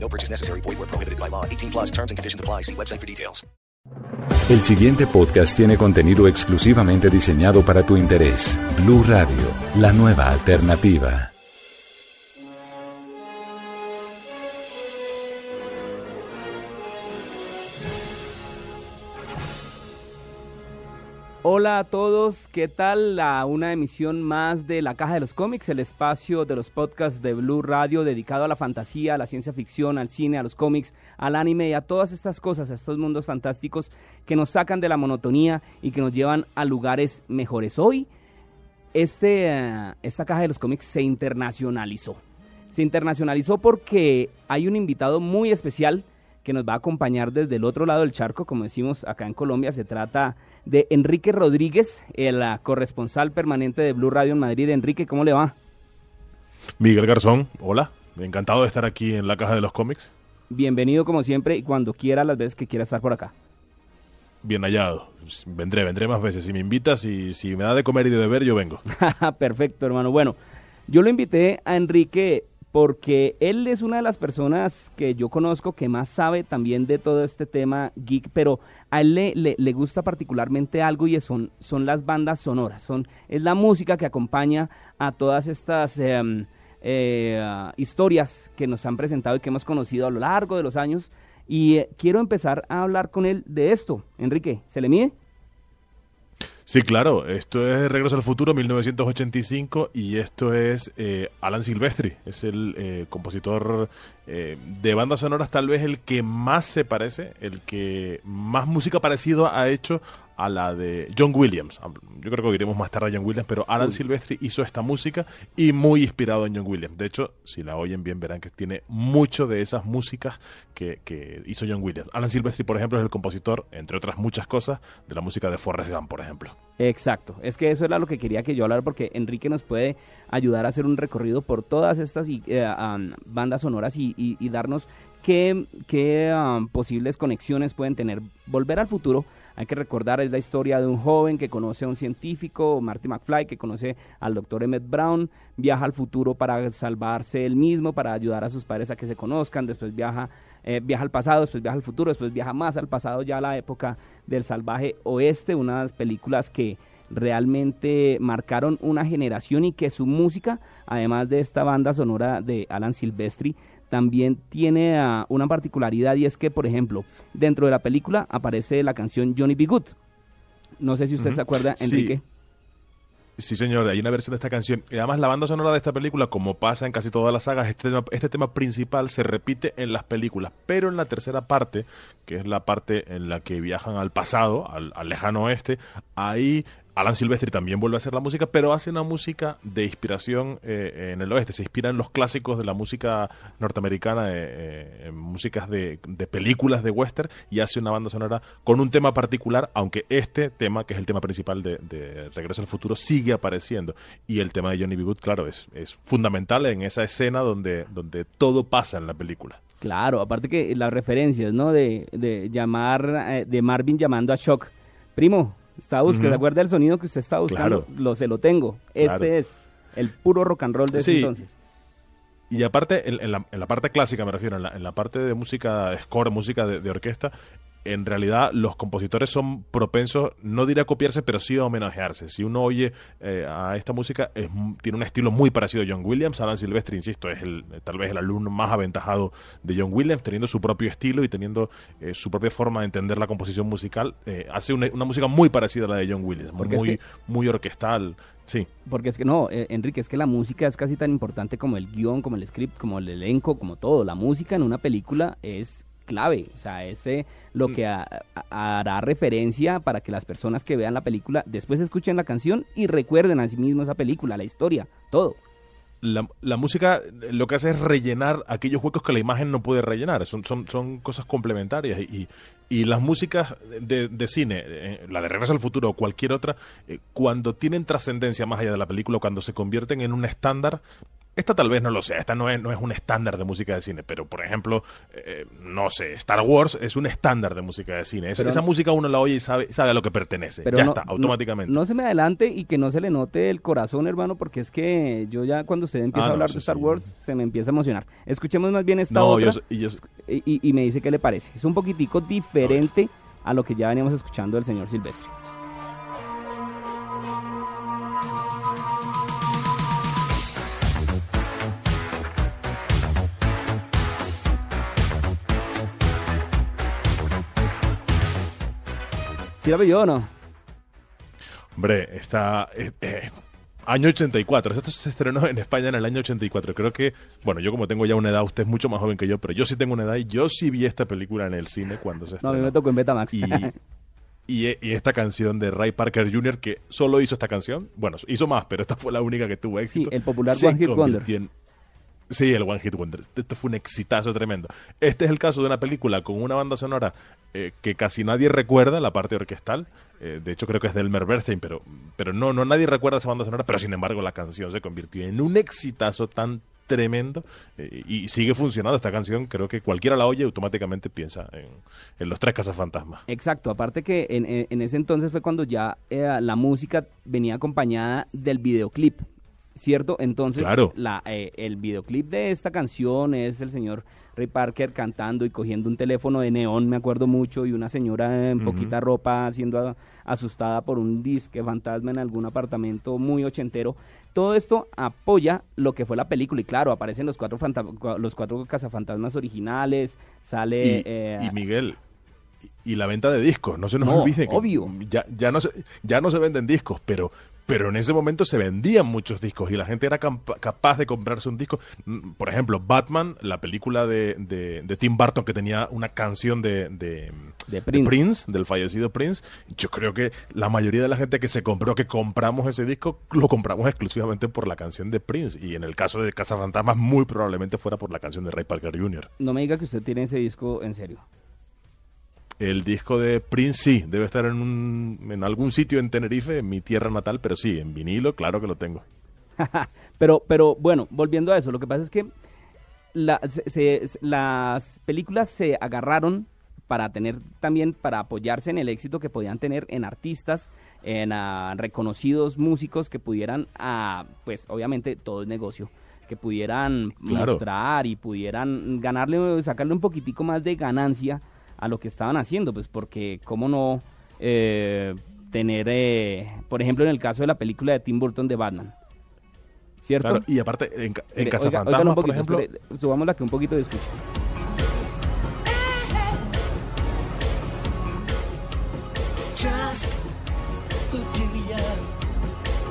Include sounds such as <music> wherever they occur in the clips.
No purchase necessary. Void where prohibited by law. 18 plus terms and conditions apply. See website for details. El siguiente podcast tiene contenido exclusivamente diseñado para tu interés. Blue Radio, la nueva alternativa. Hola a todos, ¿qué tal? A una emisión más de La Caja de los Cómics, el espacio de los podcasts de Blue Radio dedicado a la fantasía, a la ciencia ficción, al cine, a los cómics, al anime y a todas estas cosas, a estos mundos fantásticos que nos sacan de la monotonía y que nos llevan a lugares mejores. Hoy, este, eh, esta Caja de los Cómics se internacionalizó. Se internacionalizó porque hay un invitado muy especial que nos va a acompañar desde el otro lado del charco, como decimos acá en Colombia. Se trata de Enrique Rodríguez, el ah, corresponsal permanente de Blue Radio en Madrid. Enrique, ¿cómo le va? Miguel Garzón, hola. Encantado de estar aquí en la caja de los cómics. Bienvenido como siempre y cuando quiera, las veces que quiera estar por acá. Bien hallado. Vendré, vendré más veces. Si me invitas y si me da de comer y de beber, yo vengo. <laughs> Perfecto, hermano. Bueno, yo lo invité a Enrique porque él es una de las personas que yo conozco que más sabe también de todo este tema geek, pero a él le, le, gusta particularmente algo y son, son las bandas sonoras, son, es la música que acompaña a todas estas em, eh, historias que nos han presentado y que hemos conocido a lo largo de los años. Y eh, quiero empezar a hablar con él de esto. Enrique, ¿se le mide? Sí, claro, esto es Regreso al Futuro 1985 y esto es eh, Alan Silvestri, es el eh, compositor eh, de bandas sonoras tal vez el que más se parece, el que más música parecido ha hecho a la de John Williams. Yo creo que iremos más tarde a John Williams, pero Alan Silvestri hizo esta música y muy inspirado en John Williams. De hecho, si la oyen bien, verán que tiene mucho de esas músicas que, que hizo John Williams. Alan Silvestri, por ejemplo, es el compositor, entre otras muchas cosas, de la música de Forrest Gump, por ejemplo. Exacto, es que eso era lo que quería que yo hablara porque Enrique nos puede ayudar a hacer un recorrido por todas estas eh, bandas sonoras y, darnos qué, qué posibles conexiones pueden tener. Volver al futuro hay que recordar, es la historia de un joven que conoce a un científico, Marty McFly, que conoce al doctor Emmett Brown, viaja al futuro para salvarse él mismo, para ayudar a sus padres a que se conozcan, después viaja, eh, viaja al pasado, después viaja al futuro, después viaja más al pasado, ya a la época del salvaje oeste, unas películas que realmente marcaron una generación y que su música, además de esta banda sonora de Alan Silvestri, también tiene ah, una particularidad y es que, por ejemplo, dentro de la película aparece la canción Johnny B. Good. No sé si usted se acuerda, Enrique. Sí. señor, hay una versión de esta canción. Y además, la banda sonora de esta película, como pasa en casi todas las sagas, este tema, este tema principal se repite en las películas. Pero en la tercera parte, que es la parte en la que viajan al pasado, al, al lejano oeste, ahí Alan Silvestri también vuelve a hacer la música, pero hace una música de inspiración eh, en el oeste. Se inspira en los clásicos de la música norteamericana, eh, en músicas de, películas de western, y hace una banda sonora con un tema particular, aunque este tema, que es el tema principal de, Regreso al Futuro, sigue apareciendo. Y el tema de Johnny B. Good, claro, es, fundamental en esa escena donde, donde todo pasa en la película. Claro, aparte que las referencias, ¿no? De, de llamar, eh, de Marvin llamando a Shock. Primo, Está buscando, ¿se acuerda del sonido que usted está buscando? Lo, se lo tengo. Este es el puro rock and roll de ese entonces. Y aparte, en, la, en, la, parte clásica me refiero, en la, en la parte de música, score, música de orquesta, en realidad los compositores son propensos, no diré a copiarse, pero sí a homenajearse. Si uno oye eh, a esta música, es, tiene un estilo muy parecido a John Williams. Alan Silvestri, insisto, es el, tal vez el alumno más aventajado de John Williams, teniendo su propio estilo y teniendo eh, su propia forma de entender la composición musical. Eh, hace una, música muy parecida a la de John Williams, muy, muy orquestal. Sí. Porque es que no, Enrique, es que la música es casi tan importante como el guion, como el script, como el elenco, como todo. La música en una película es clave, o sea, ese lo mm. que hará referencia para que las personas que vean la película después escuchen la canción y recuerden a sí mismos esa película, la historia, todo. La, la, música lo que hace es rellenar aquellos huecos que la imagen no puede rellenar. Son, son, son cosas complementarias y, Y las músicas de, de cine, eh, la de Regreso al Futuro o cualquier otra, eh, cuando tienen trascendencia más allá de la película, cuando se convierten en un estándar, esta tal vez no lo sea, esta no es, no es un estándar de música de cine, pero por ejemplo, eh, no sé, Star Wars es un estándar de música de cine. Es- esa no- música uno la oye y sabe, sabe a lo que pertenece. Pero ya no- está, automáticamente. No, se me adelante y que no se le note el corazón, hermano, porque es que yo ya cuando usted empieza Ah, a hablar de Star sí. Wars se me empieza a emocionar. Escuchemos más bien esta otra yo, y yo sé- y, y- y me dice qué le parece. Es un poquitico diferente a lo que ya veníamos escuchando del señor Silvestre. ¿Sí la vio o no? Hombre, está... eh, eh, año 84. Esto se estrenó en España en el año 84. Creo que, bueno, yo como tengo ya una edad, usted es mucho más joven que yo, pero yo sí tengo una edad y yo sí vi esta película en el cine cuando se No, estrenó. mí me tocó en Betamax. y, <laughs> y, y esta canción de Ray Parker Jr., que solo hizo esta canción, bueno, hizo más, pero esta fue la única que tuvo éxito. el popular se One Hit Wonder. convirtió en- Sí, el One Hit Wonder. Esto fue un exitazo tremendo. Este es el caso de una película con una banda sonora eh, que casi nadie recuerda, la parte orquestal. Eh, de hecho, creo que es de Elmer Bernstein, pero, pero no, no nadie recuerda esa banda sonora, pero sin embargo la canción se convirtió en un exitazo tan tremendo eh, y sigue funcionando esta canción. Creo que cualquiera la oye automáticamente piensa en, los tres cazafantasmas. Exacto, aparte que en, en- ese entonces fue cuando ya la música venía acompañada del videoclip, ¿cierto? Entonces Claro. la, eh, el videoclip de esta canción es el señor Ray Parker cantando y cogiendo un teléfono de neón, me acuerdo mucho, y una señora en poquita ropa siendo a- asustada por un disque fantasma en algún apartamento muy ochentero. Todo esto apoya lo que fue la película y claro, aparecen los cuatro, los cuatro cazafantasmas originales, sale... y, eh, y Miguel y, y la venta de discos no se nos No, olvide que obvio. ya, ya no se ya no se venden discos pero pero en ese momento se vendían muchos discos y la gente era capaz de comprarse un disco Mm, por ejemplo Batman la película de, de- de Tim Burton que tenía una canción de, de, De Prince. del fallecido Prince yo creo que la mayoría de la gente que se compró que compramos ese disco lo compramos exclusivamente por la canción de Prince y en el caso de Casa Fantasmas muy probablemente fuera por la canción de Ray Parker Jr. No me diga que usted tiene ese disco en serio. El disco de Prince sí, debe estar en, un, en algún sitio en Tenerife, en mi tierra natal, pero sí, en vinilo, claro que lo tengo. <laughs> pero, pero bueno, volviendo a eso, lo que pasa es que la- se- se- las películas se agarraron para tener también, para apoyarse en el éxito que podían tener en artistas, en ah, reconocidos músicos que pudieran, ah, pues obviamente todo es negocio, que pudieran Claro. mostrar y pudieran ganarle, sacarle un poquitico más de ganancia a lo que estaban haciendo, pues porque cómo no eh, tener, eh, por ejemplo, en el caso de la película de Tim Burton de Batman, ¿cierto? Claro, y aparte, en, en Mire, Casa oiga- Fantasmas, óigalo un por ejemplo, espere, subámosla que un poquito de escucha.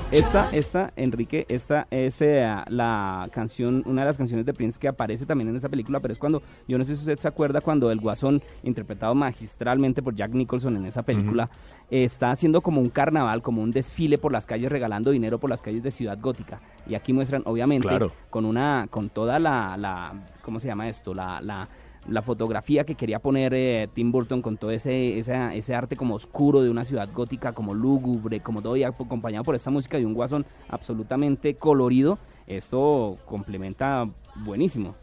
Esta, esta, Enrique, esta es eh, la canción, una de las canciones de Prince que aparece también en esa película, pero es cuando, yo no sé si usted se acuerda, cuando el Guasón, interpretado magistralmente por Jack Nicholson en esa película, eh, está haciendo como un carnaval, como un desfile por las calles, regalando dinero por las calles de Ciudad Gótica. Y aquí muestran, obviamente, Claro. con una, con toda la, la ¿cómo se llama esto? La, la, la fotografía que quería poner eh, Tim Burton con todo ese, esa- ese arte como oscuro de una ciudad gótica, como lúgubre, como todo y acompañado por esta música de un guasón absolutamente colorido. Esto complementa buenísimo.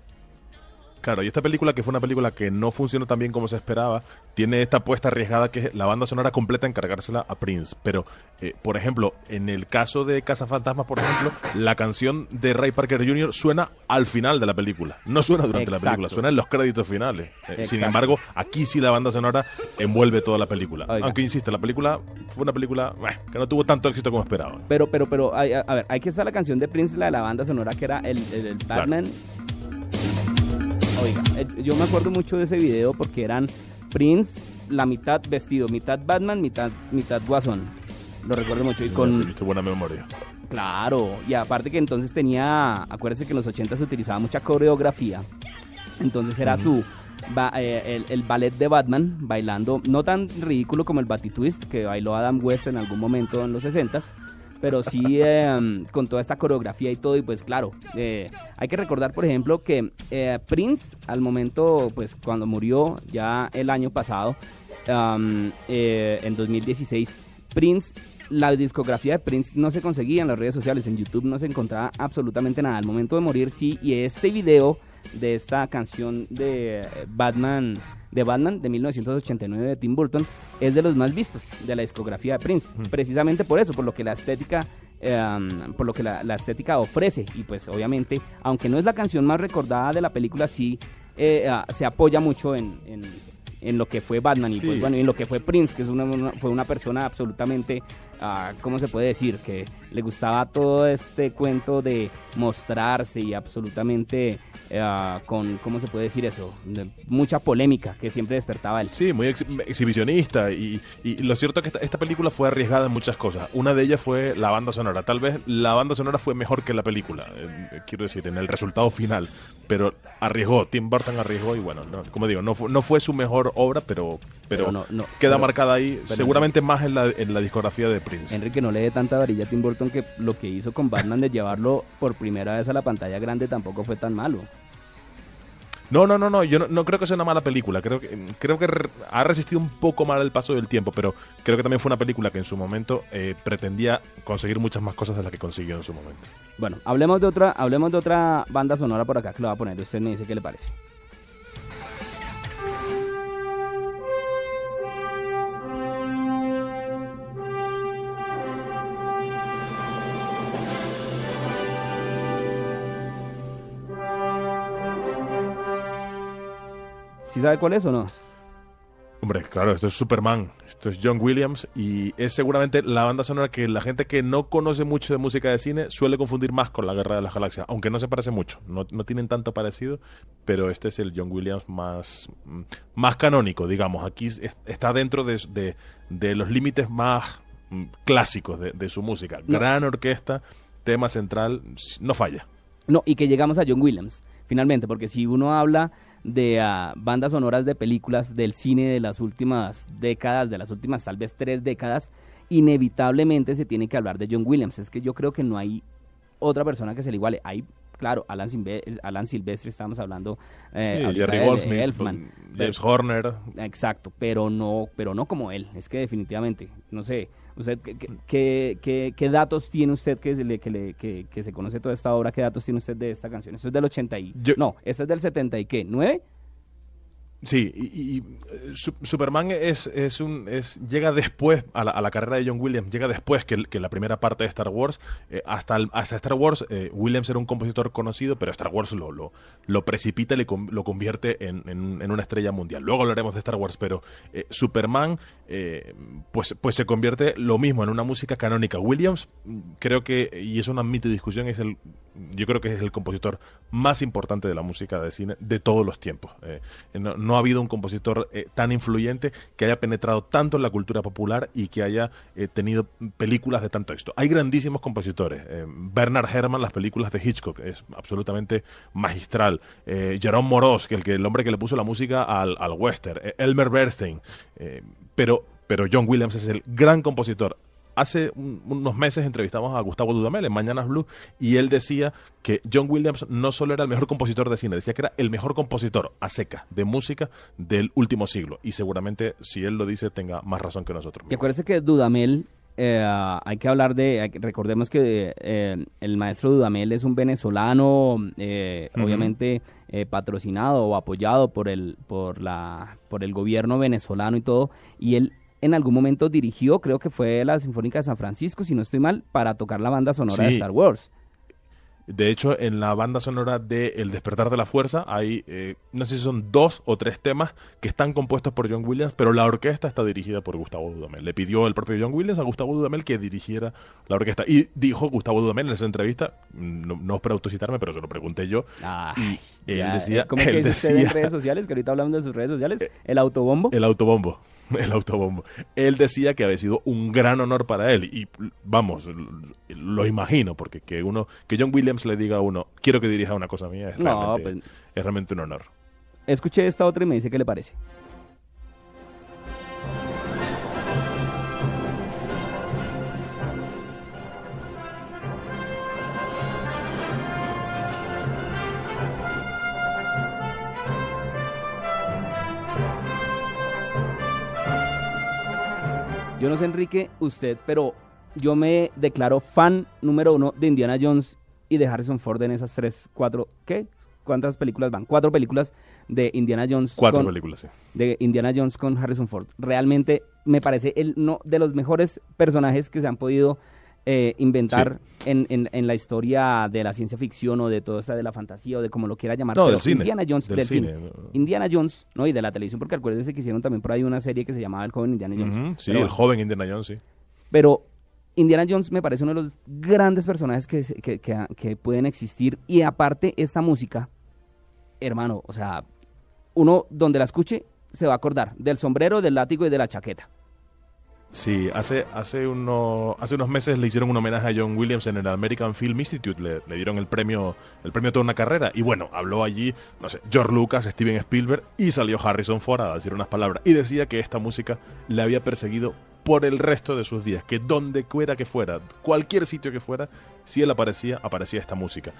Claro, y esta película, que fue una película que no funcionó tan bien como se esperaba, tiene esta apuesta arriesgada que es la banda sonora completa encargársela a Prince. Pero, eh, por ejemplo, en el caso de Casa Fantasmas, por ejemplo, la canción de Ray Parker Jr. suena al final de la película. No suena durante la película, suena en los créditos finales. Eh, sin embargo, aquí sí la banda sonora envuelve toda la película. Oiga. Aunque, insisto, la película fue una película eh, que no tuvo tanto éxito como esperaba. Pero, pero, pero, hay- a, a ver, hay que estar la canción de Prince, la de la banda sonora, que era el, el, el Claro. Oiga, eh, yo me acuerdo mucho de ese video porque eran Prince, la mitad vestido, mitad Batman, mitad, mitad Guasón. Lo recuerdo mucho. Y con, buena memoria. Claro, y aparte que entonces tenía, acuérdese que en los 80 se utilizaba mucha coreografía, entonces era su, ba- eh, el, el ballet de Batman bailando, no tan ridículo como el Batitwist que bailó Adam West en algún momento en los 60s, pero sí eh, con toda esta coreografía y todo, y pues claro, eh, hay que recordar por ejemplo que eh, Prince al momento, pues cuando murió ya el año pasado, eh, en 2016, Prince, la discografía de Prince no se conseguía en las redes sociales, en YouTube no se encontraba absolutamente nada. Al momento de morir sí, y este video de esta canción de eh, Batman de Batman de 1989 de Tim Burton es de los más vistos de la discografía de Prince, precisamente por eso, por lo que la estética eh, por lo que la, la estética ofrece. Y pues obviamente, aunque no es la canción más recordada de la película, sí eh, ah, se apoya mucho en, en- en lo que fue Batman y pues bueno, y en lo que fue Prince, que es una, una- fue una persona absolutamente, ah, ¿cómo se puede decir? Que le gustaba todo este cuento de mostrarse y absolutamente ah, con, ¿cómo se puede decir eso? De mucha polémica que siempre despertaba él. Sí, muy ex- exhibicionista y, y lo cierto es que esta, esta película fue arriesgada en muchas cosas. Una de ellas fue la banda sonora. Tal vez la banda sonora fue mejor que la película, eh, quiero decir, en el resultado final, pero arriesgó, Tim Burton arriesgó y bueno, no- como digo, no fue, no fue su mejor obra, pero, pero, Pero no- no, queda pero- marcada ahí, seguramente más en la, en la discografía de Prince. Enrique no le dé tanta varilla a Tim Burton que lo que hizo con Batman de llevarlo por primera vez a la pantalla grande tampoco fue tan malo. No, no, no, no, yo no, creo que sea una mala película. Creo que, creo que ha resistido un poco mal el paso del tiempo, pero creo que también fue una película que en su momento eh, pretendía conseguir muchas más cosas de las que consiguió en su momento. Bueno, hablemos de otra, hablemos de otra banda sonora por acá que lo va a poner. Usted me dice qué le parece. Sabe cuál es o no? Hombre, claro, esto es Superman, esto es John Williams y es seguramente la banda sonora que la gente que no conoce mucho de música de cine suele confundir más con la Guerra de las Galaxias, aunque no se parece mucho, no, no tienen tanto parecido, pero este es el John Williams más, mm, más canónico, digamos, aquí es- está dentro de, de- de los límites más mm, clásicos de, de su música. No. Gran orquesta, tema central, no falla. No, y que llegamos a John Williams, finalmente, porque si uno habla de ah, bandas sonoras de películas del cine de las últimas décadas, de las últimas tal vez tres décadas, inevitablemente se tiene que hablar de John Williams. Es que yo creo que no hay otra persona que se le iguale. Hay, claro, Alan, Silve- Alan Silvestre, estamos hablando eh, Sí, Jerry Goldsmith, Elfman. James Horner, Exacto, pero no, pero no como él. Es que definitivamente, no sé, usted qué, qué- qué, datos tiene usted que, le, que, le- que, que se conoce toda esta obra? ¿Qué datos tiene usted de esta canción? Esto es del 80 y... Yo- no, esta es del 70 y qué, ¿9? Sí, y, y, eh, Su- Superman es, es un es llega después a la, a la carrera de John Williams, llega después que, que la primera parte de Star Wars. Eh, hasta, hasta Star Wars, eh, Williams era un compositor conocido, pero Star Wars lo, lo, precipita y lo convierte en, en- una estrella mundial. Luego hablaremos de Star Wars, pero eh, Superman eh, pues, pues se convierte lo mismo en una música canónica. Williams, mm, creo que, y es una mito discusión, es el yo creo que es el compositor más importante de la música de cine de todos los tiempos. Eh, no, ha habido un compositor eh, tan influyente que haya penetrado tanto en la cultura popular y que haya eh, tenido películas de tanto éxito. Hay grandísimos compositores. Bernard Herrmann, las películas de Hitchcock, es absolutamente magistral. Jerome Moros, que el, que el hombre que le puso la música al, al western. Elmer Bernstein. Pero, pero John Williams es el gran compositor hace un- unos meses entrevistamos a Gustavo Dudamel en Mañanas Blue y él decía que John Williams no solo era el mejor compositor de cine, decía que era el mejor compositor a seca de música del último siglo. Y seguramente, si él lo dice, tenga más razón que nosotros. Y acuérdense que Dudamel, eh, hay que hablar de, recordemos que eh, el maestro Dudamel es un venezolano, eh, Ujú. obviamente eh, patrocinado o apoyado por el, por, la, por el gobierno venezolano y todo, y él en algún momento dirigió, creo que fue la Sinfónica de San Francisco, si no estoy mal, para tocar la banda sonora de. Star Wars. De hecho, en la banda sonora de El despertar de la fuerza hay, eh, no sé si son dos o tres temas que están compuestos por John Williams, pero la orquesta está dirigida por Gustavo Dudamel. Le pidió el propio John Williams a Gustavo Dudamel que dirigiera la orquesta. Y dijo Gustavo Dudamel en esa entrevista, no, no es para autocitarme, pero se lo pregunté yo, Ay, y él ya, decía, eh, ¿Cómo que él dice usted en decía- redes sociales? Que ahorita hablamos de sus redes sociales. <laughs> ¿El autobombo? El autobombo. <laughs> El autobombo. Él decía que había sido un gran honor para él. Y vamos, lo imagino, porque que uno, que John Williams le diga a uno, quiero que dirija una cosa mía, es, No, realmente, pues- es realmente un honor. Escuché esta otra y me dice qué le parece. Yo no sé, Enrique, usted, pero yo me declaro fan número uno de Indiana Jones y de Harrison Ford en esas tres, cuatro, ¿qué? ¿Cuántas películas van? Cuatro películas de Indiana Jones. Cuatro con- películas, sí. de Indiana Jones con Harrison Ford. Realmente me parece el, uno de los mejores personajes que se han podido eh, inventar en, en- en la historia de la ciencia ficción o de toda esa de la fantasía o de como lo quiera llamar. No, del cine. Indiana Jones, Del del cine. Indiana Jones, ¿no? Y de la televisión, porque acuérdense que hicieron también por ahí una serie que se llamaba El joven Indiana Jones. Sí, Pero el joven Indiana Jones, sí. Pero Indiana Jones me parece uno de los grandes personajes que, que, que- que pueden existir. Y aparte, esta música, hermano, o sea, uno donde la escuche se va a acordar del sombrero, del látigo y de la chaqueta. Sí, hace, hace, uno, hace unos meses le hicieron un homenaje a John Williams en el American Film Institute, le, le dieron el premio, el premio toda una carrera. Y bueno, habló allí, no sé, George Lucas, Steven Spielberg y salió Harrison Ford a decir unas palabras. Y decía que esta música le había perseguido por el resto de sus días, que donde fuera que fuera, cualquier sitio que fuera, si él aparecía, aparecía esta música.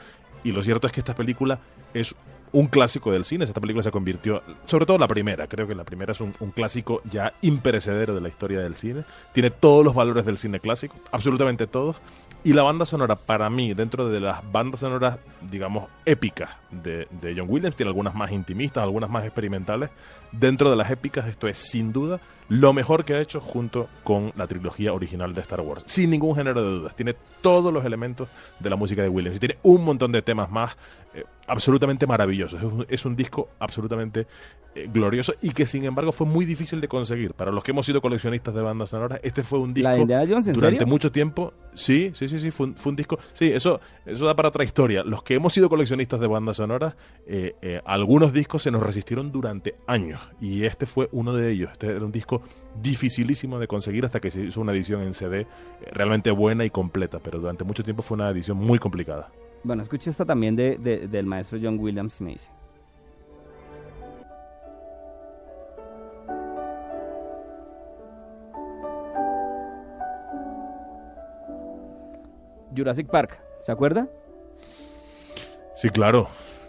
Y lo cierto es que esta película es un clásico del cine. Esta película se convirtió, sobre todo la primera, creo que la primera es un, un clásico ya imperecedero de la historia del cine. Tiene todos los valores del cine clásico, absolutamente todos. Y la banda sonora, para mí, dentro de las bandas sonoras, digamos, épicas de, de John Williams, tiene algunas más intimistas, algunas más experimentales. Dentro de las épicas, esto es sin duda lo mejor que ha hecho junto con la trilogía original de Star Wars. Sin ningún género de dudas. Tiene todos los elementos de la música de Williams. Y tiene un montón de temas más eh, absolutamente maravillosos. Es un, es un disco absolutamente eh, glorioso y que sin embargo fue muy difícil de conseguir. Para los que hemos sido coleccionistas de bandas sonoras, este fue un disco ¿La de Indiana Jones, en durante serio? mucho tiempo. Sí, sí, sí, sí, fue un, fue un disco. Sí, eso, eso da para otra historia. Los que hemos sido coleccionistas de bandas sonoras, eh, eh, algunos discos se nos resistieron durante años y este fue uno de ellos. Este era un disco dificilísimo de conseguir hasta que se hizo una edición en CD realmente buena y completa, pero durante mucho tiempo fue una edición muy complicada. Bueno, escuche esta también de, de- del maestro John Williams, me dice. Jurassic Park, ¿se acuerda? Sí, claro.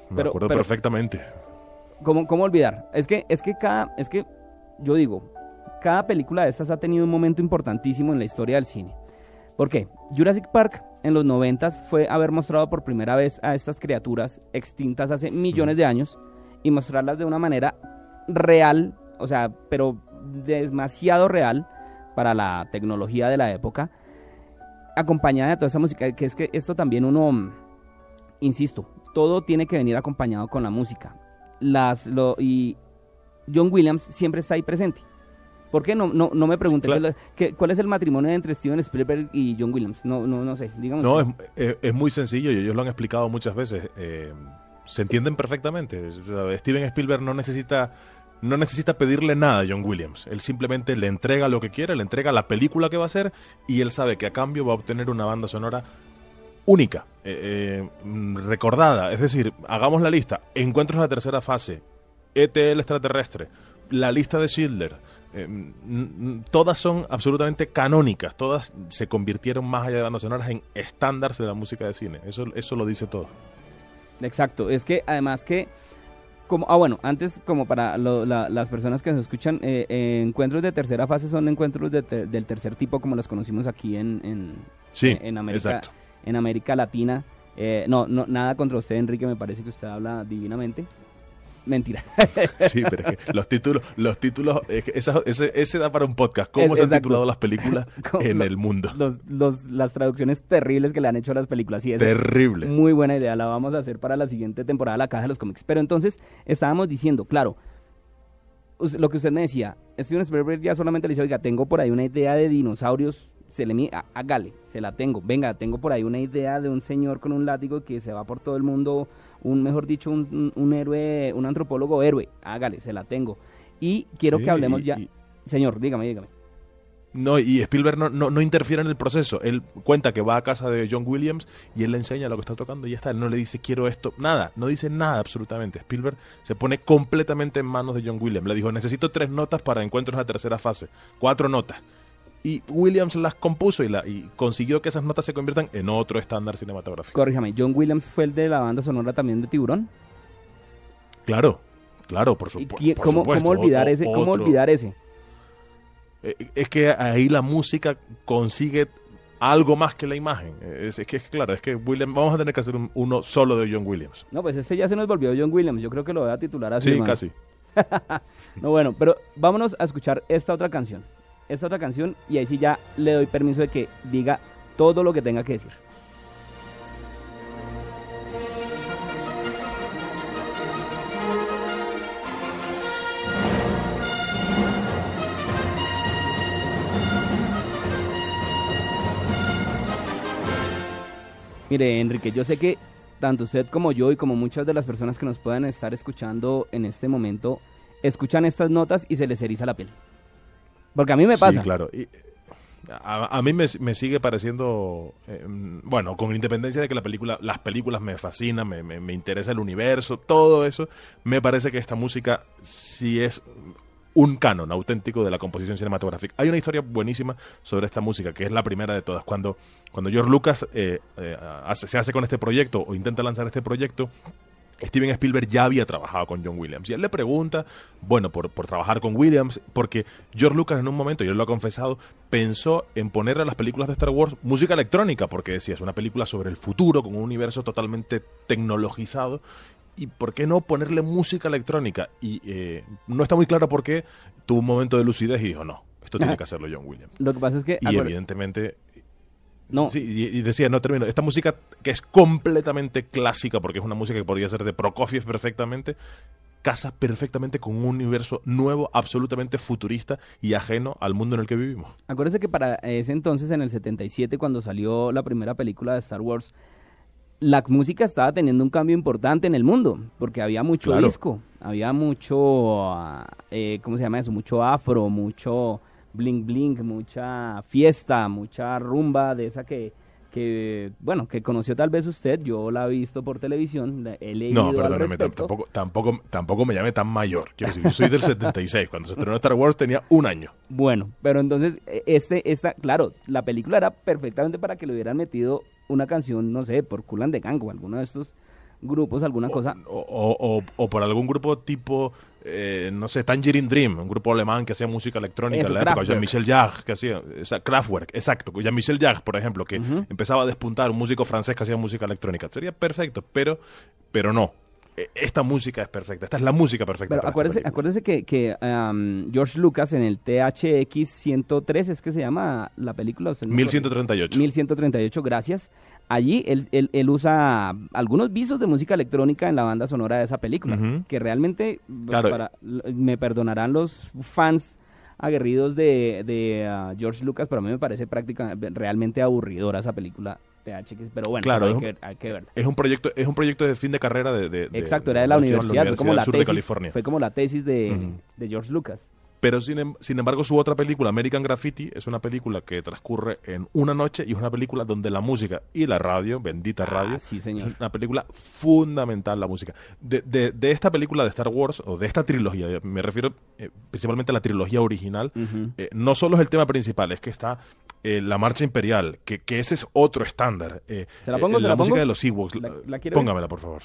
Me Pero- acuerdo pero- perfectamente. ¿Cómo, cómo olvidar? Es que, es que cada, es que yo digo, cada película de estas ha tenido un momento importantísimo en la historia del cine. ¿Por qué? Jurassic Park en los noventas fue haber mostrado por primera vez a estas criaturas extintas hace millones de años y mostrarlas de una manera real, o sea, pero demasiado real para la tecnología de la época, acompañada de toda esa música, que es que esto también uno, insisto, todo tiene que venir acompañado con la música. Las, lo, y John Williams siempre está ahí presente. ¿Por qué no, no, no me pregunté Claro. qué cuál es el matrimonio entre Steven Spielberg y John Williams? No, no, no sé, dígame. No, es, es- es muy sencillo y ellos lo han explicado muchas veces. eh, se entienden perfectamente. Steven Spielberg no necesita, no necesita pedirle nada a John Williams. Él simplemente le entrega lo que quiere, le entrega la película que va a hacer y él sabe que a cambio va a obtener una banda sonora única, eh, eh, mm, recordada. Es decir, hagamos la lista. Encuentros en la tercera fase. ETL extraterrestre. La lista de Schindler. eh, mm, mm, todas son absolutamente canónicas. Todas se convirtieron más allá de bandas sonoras en estándares de la música de cine. Eso, eso lo dice todo. Exacto, es que además que, como, ah bueno, antes como para lo- la- las personas que nos escuchan, eh, eh, encuentros de tercera fase son encuentros de ter- del tercer tipo como los conocimos aquí en, en, Sí, en- en América, exacto. en América Latina. Eh, no, no, nada contra usted, Enrique, me parece que usted habla divinamente. Mentira. <laughs> Sí, pero es que los títulos, los títulos, es que esa- ese, ese da para un podcast. ¿Cómo Es- se han titulado las películas <laughs> en el mundo? Los, los, las traducciones terribles que le han hecho a las películas. Sí, es Terrible. Muy buena idea, la vamos a hacer para la siguiente temporada de la Caja de los Cómics. Pero entonces estábamos diciendo, claro, lo que usted me decía, Steven Spielberg ya solamente le dice, oiga, tengo por ahí una idea de dinosaurios, se le hágale, se la tengo. Venga, tengo por ahí una idea de un señor con un látigo que se va por todo el mundo, un mejor dicho, un, un- héroe, un antropólogo héroe, hágale, se la tengo. Y quiero Sí, que hablemos y- ya. y- Señor, dígame, dígame. No, y Spielberg no, no, no interfiere en el proceso. Él cuenta que va a casa de John Williams y él le enseña lo que está tocando y ya está. Él no le dice quiero esto, nada, no dice nada absolutamente. Spielberg se pone completamente en manos de John Williams. Le dijo, necesito tres notas para encuentros en la tercera fase, cuatro notas. Y Williams las compuso y, la, y consiguió que esas notas se conviertan en otro estándar cinematográfico. Corríjame, John Williams fue el de la banda sonora también de Tiburón. Claro, claro, por, ¿Y supu- quién- por ¿Cómo, supuesto. cómo olvidar O- ese? ¿Cómo olvidar ese? Eh, es que ahí la música consigue algo más que la imagen. Es, es que, es claro, es que Williams, vamos a tener que hacer un- uno solo de John Williams. No, pues este ya se nos volvió John Williams. Yo creo que lo voy a titular así. Sí, hermano. casi. <laughs> No, bueno, pero vámonos a escuchar esta otra canción. Esta otra canción y ahí sí ya le doy permiso de que diga todo lo que tenga que decir. Mire, Enrique, yo sé que tanto usted como yo y como muchas de las personas que nos puedan estar escuchando en este momento escuchan estas notas y se les eriza la piel. Porque a mí me pasa. Sí, claro. Y, a, a mí me, me sigue pareciendo, eh, bueno, con independencia de que la película, las películas me fascinan, me, me- me interesa el universo, todo eso, me parece que esta música sí es un canon auténtico de la composición cinematográfica. Hay una historia buenísima sobre esta música, que es la primera de todas. Cuando, cuando George Lucas eh, eh, hace- se hace con este proyecto o intenta lanzar este proyecto, Steven Spielberg ya había trabajado con John Williams. Y él le pregunta, bueno, por, por trabajar con Williams, porque George Lucas en un momento, y él lo ha confesado, pensó en ponerle a las películas de Star Wars música electrónica, porque decía, es una película sobre el futuro, con un universo totalmente tecnologizado. ¿Y por qué no ponerle música electrónica? Y eh, no está muy claro por qué tuvo un momento de lucidez y dijo, no, esto tiene <laughs> que hacerlo John Williams. Lo que pasa es que... Y evidentemente no, Sí, y, decía, no termino, esta música que es completamente clásica, porque es una música que podría ser de Prokofiev perfectamente, casa perfectamente con un universo nuevo, absolutamente futurista y ajeno al mundo en el que vivimos. acuérdese que para ese entonces, en el 77, cuando salió la primera película de Star Wars, la música estaba teniendo un cambio importante en el mundo, porque había mucho Claro. disco, había mucho, ah, eh, ¿cómo se llama eso? Mucho afro, mucho bling bling, mucha fiesta, mucha rumba de esa que, que bueno, que conoció tal vez usted, yo la he visto por televisión, la- he leído No, respecto. tampoco, tampoco, tampoco me llame tan mayor. Quiero decir, yo soy del 76, cuando se estrenó Star Wars tenía un año. Bueno, pero entonces, eh, este, esta, claro, la película era perfectamente para que le hubieran metido una canción, no sé, por Kulan de Gang o alguno de estos grupos, alguna cosa. O, o- o- por algún grupo tipo, eh, no sé, Tangerine Dream, un grupo alemán que hacía música electrónica Eso, en la época, Kraftwerk. Jean-Michel Jarre, que hacía, esa- Kraftwerk, exacto, Jean-Michel Jarre, por ejemplo, que empezaba a despuntar, un músico francés que hacía música electrónica. Sería perfecto, pero, pero no. Esta música es perfecta, esta es la música perfecta. Pero acuérdese, acuérdese que, que um, George Lucas en el THX 103, es que se llama la película. ¿Usted no me acuerda? 1138. 1138, gracias. Allí él, él- él usa algunos visos de música electrónica en la banda sonora de esa película, que realmente, Claro. para- me perdonarán los fans aguerridos de, de, ah, George Lucas, pero a mí me parece prácticamente realmente aburridora esa película THX, pero bueno, Claro, hay, es un- que, hay que verla. Es un proyecto, es un proyecto de fin de carrera de, de- de- Exacto, era de la universidad, fue como la Sur de tesis, California. fue como la tesis de George Lucas. Pero sin, em- sin embargo, su otra película, American Graffiti, es una película que transcurre en una noche y es una película donde la música y la radio, bendita Ah, radio, sí, señor. es una película fundamental la música. De, de- de esta película de Star Wars, o de esta trilogía, me refiero eh, principalmente a la trilogía original, eh, no solo es el tema principal, es que está eh, la marcha imperial, que, que ese es otro estándar. eh, ¿Se la pongo, se la música pongo? de los Ewoks. ¿La- la ver? Póngamela, por favor.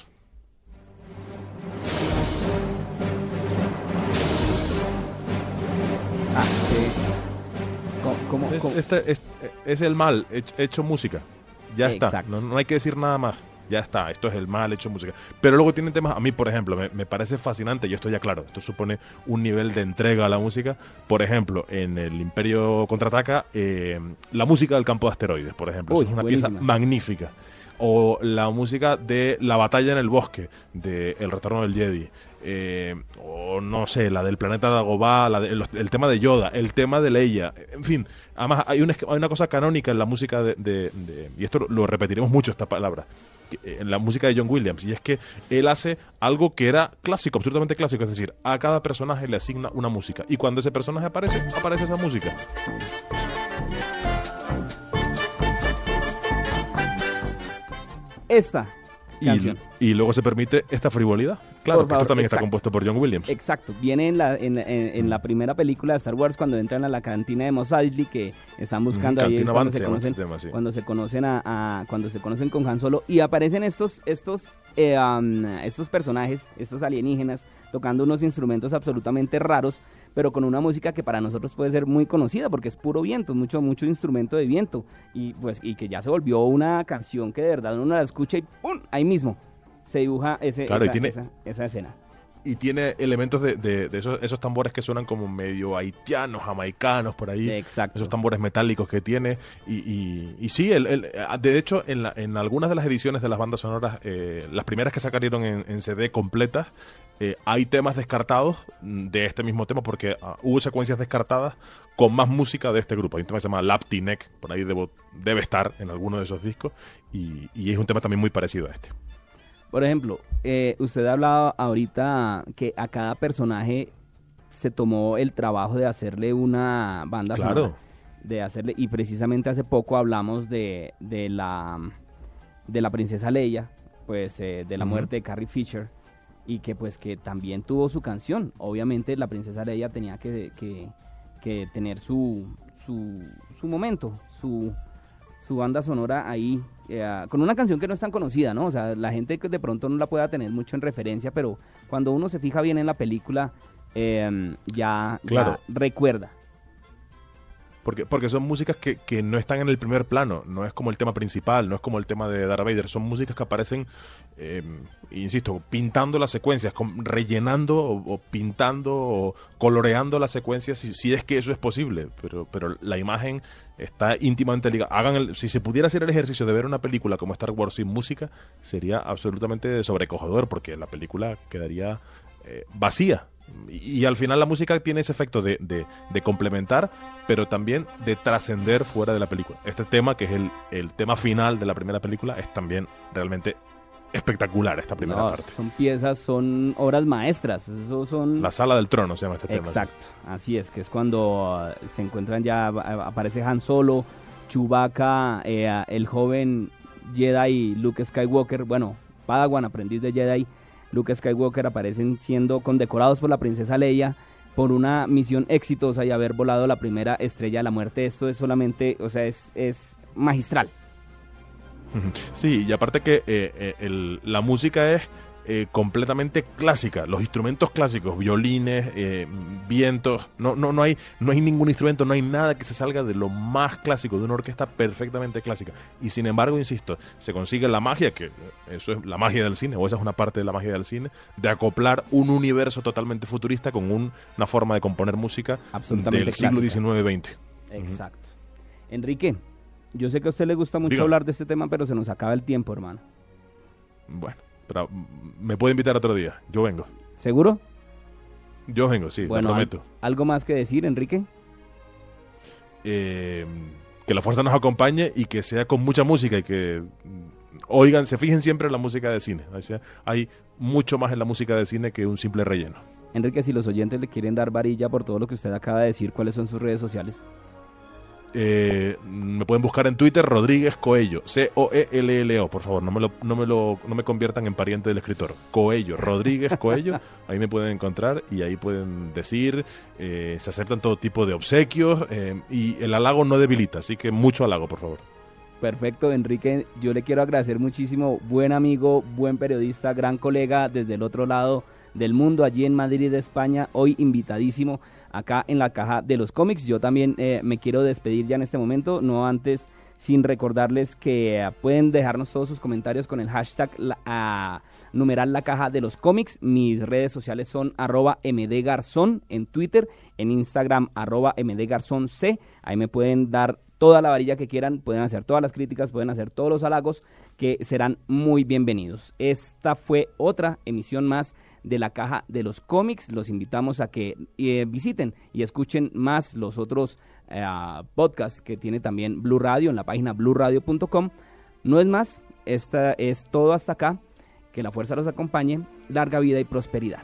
Ah, ¿cómo- cómo- Es, cómo? este es, es el mal hech- hecho música. Ya está. No, no hay que decir nada más. Ya está. Esto es el mal hecho música. Pero luego tienen temas. A mí, por ejemplo, me, me parece fascinante. Y esto ya claro. Esto supone un nivel de entrega a la música. Por ejemplo, en el Imperio contraataca, eh, la música del campo de asteroides, por ejemplo. Uy, es una buenísima. pieza magnífica. O la música de La batalla en el bosque, de El retorno del Jedi. Eh, o no sé, la del planeta Dagobah, de- el tema de Yoda, el tema de Leia. En fin, además hay una, hay una cosa canónica en la música de, y esto lo, lo repetiremos mucho esta palabra, eh, en la música de John Williams, y es que él hace algo que era clásico, absolutamente clásico, es decir, a cada personaje le asigna una música, y cuando ese personaje aparece, aparece esa música. Esta canción. y luego se permite esta frivolidad. Claro, que esto también está compuesto por John Williams. Exacto, viene en la, en, en- en la primera película de Star Wars cuando entran a la cantina de Mos Eisley que están buscando Mm, ahí Cantina cuando se, conocen, tema, sí. cuando se conocen a, a- cuando se conocen con Han Solo y aparecen estos estos eh, estos personajes, estos alienígenas tocando unos instrumentos absolutamente raros, pero con una música que para nosotros puede ser muy conocida porque es puro viento, mucho mucho instrumento de viento y pues y que ya se volvió una canción que de verdad uno la escucha y ¡pum! ahí mismo se dibuja ese, Claro, y esa, tiene- esa- esa escena. Y tiene elementos de, de- de esos, esos tambores que suenan como medio haitianos, jamaicanos, por ahí. Exacto. Esos tambores metálicos que tiene. Y, y, y sí, el, el- de hecho, en, la- en algunas de las ediciones de las bandas sonoras, eh, las primeras que sacaron en, en CD completas, eh, hay temas descartados de este mismo tema, porque ah, hubo secuencias descartadas con más música de este grupo. Hay un tema que se llama Lapti Neck, por ahí debo- debe estar en alguno de esos discos, y, y es un tema también muy parecido a este. Por ejemplo, eh, usted hablaba ahorita que a cada personaje se tomó el trabajo de hacerle una banda Claro. sonora, de hacerle y precisamente hace poco hablamos de, de la de la princesa Leia, pues eh, de la muerte de Carrie Fisher y que pues que también tuvo su canción. Obviamente la princesa Leia tenía que, que, que tener su, su su momento, su su banda sonora ahí, eh, con una canción que no es tan conocida, ¿no? O sea, la gente que de pronto no la pueda tener mucho en referencia, pero cuando uno se fija bien en la película, eh, ya, recuerda. Porque, porque son músicas que, que no están en el primer plano, no es como el tema principal, no es como el tema de Darth Vader, son músicas que aparecen, eh, insisto, pintando las secuencias, rellenando o, o pintando o coloreando las secuencias, si, si es que eso es posible, pero, pero la imagen está íntimamente ligada. Hagan el- si se pudiera hacer el ejercicio de ver una película como Star Wars sin música, sería absolutamente sobrecogedor, porque la película quedaría eh, vacía. Y, al final la música tiene ese efecto de, de- de complementar, pero también de trascender fuera de la película. Este tema, que es el, el tema final de la primera película, es también realmente espectacular esta primera No, parte. son piezas, son obras maestras, eso son... La sala del trono se llama este tema. sí. Exacto, así es, que es cuando uh, se encuentran ya, aparece Han Solo, Chewbacca, eh, el joven Jedi Luke Skywalker, bueno, Padawan, aprendiz de Jedi, Luke Skywalker aparecen siendo condecorados por la princesa Leia por una misión exitosa y haber volado la primera estrella de la muerte. Esto es solamente, o sea, es, es magistral. Sí, y aparte que eh, eh, la música es eh, completamente clásica, los instrumentos clásicos, violines, eh, vientos, no, no, no, hay, no hay ningún instrumento, no hay nada que se salga de lo más clásico, de una orquesta perfectamente clásica. Y sin embargo, insisto, se consigue la magia, que eso es la magia del cine, o esa es una parte de la magia del cine, de acoplar un universo totalmente futurista con un- una forma de componer música Absolutamente del siglo. XIX-XX. Exacto. Enrique, yo sé que a usted le gusta mucho hablar de este tema, pero se nos acaba el tiempo, hermano. Bueno, me puede invitar otro día, yo vengo. ¿Seguro? Yo vengo, sí, bueno, lo al- prometo. ¿algo más que decir, Enrique? eh, que la fuerza nos acompañe y que sea con mucha música y que mm, oigan, se fijen siempre en la música de cine. O sea, hay mucho más en la música de cine que un simple relleno. Enrique, si los oyentes le quieren dar varilla por todo lo que usted acaba de decir, ¿cuáles son sus redes sociales? Eh, me pueden buscar en Twitter Rodríguez Coello, C-O-E-L-L-O, por favor, no me, lo, no, me lo, no me conviertan en pariente del escritor. Coello, Rodríguez Coello, ahí me pueden encontrar y ahí pueden decir, eh, se aceptan todo tipo de obsequios eh, y el halago no debilita, así que mucho halago, por favor. Perfecto, Enrique, yo le quiero agradecer muchísimo, buen amigo, buen periodista, gran colega desde el otro lado del mundo, allí en Madrid, España, hoy invitadísimo acá en la caja de los cómics. Yo también eh, me quiero despedir ya en este momento, no antes sin recordarles que eh, pueden dejarnos todos sus comentarios con el hashtag la, numeral la caja de los cómics. Mis redes sociales son arroba mdgarzón en Twitter, en Instagram arroba mdgarzonc. Ahí me pueden dar toda la varilla que quieran, pueden hacer todas las críticas, pueden hacer todos los halagos que serán muy bienvenidos. Esta fue otra emisión más de la caja de los cómics. Los invitamos a que eh, visiten y escuchen más los otros eh, podcasts que tiene también Blue Radio en la página bluradio.com. No es más, esta es todo hasta acá. Que la fuerza los acompañe, larga vida y prosperidad.